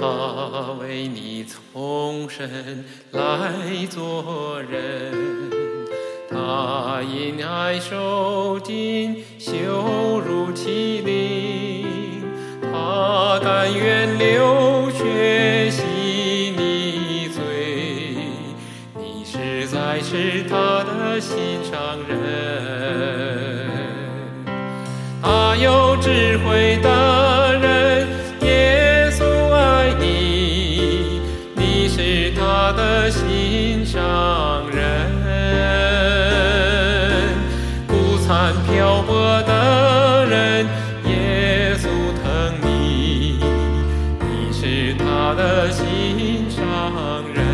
他为你从生来做人，他因爱受尽羞辱欺凌，他甘愿流血洗你罪，你实在是他的心上人，他有智慧的是他的心上人。孤残漂泊的人，耶稣疼你，你是他的心上人。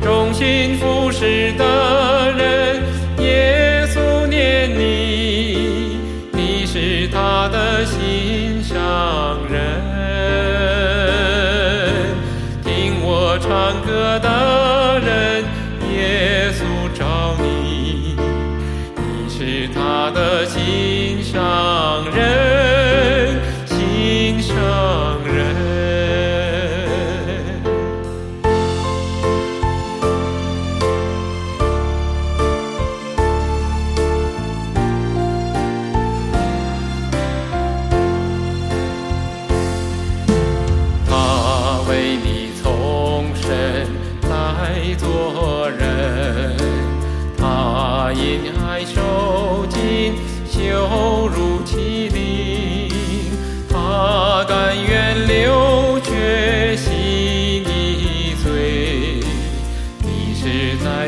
忠心服侍的人，耶稣念你，你是他的心上人。的人，耶稣找你，你是他的心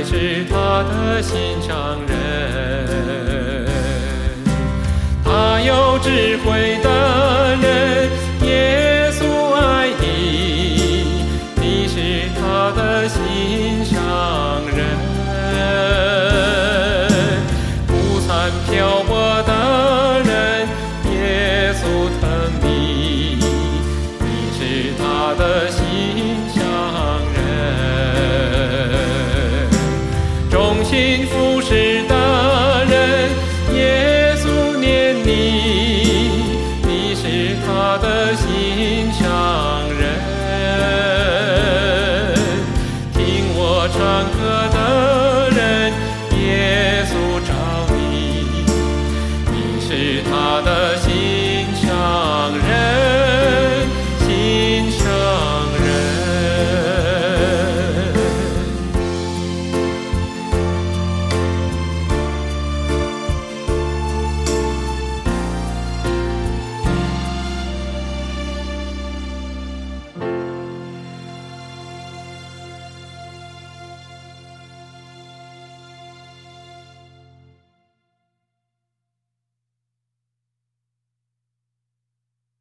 是他的心上人。他有智慧的人，耶稣爱你，你是他的心上人。孤残漂泊的人，耶稣疼你，你是他的心上幸福是大人，耶稣念你，你是他的心上人，听我唱歌的人，耶稣找你，你是他的心。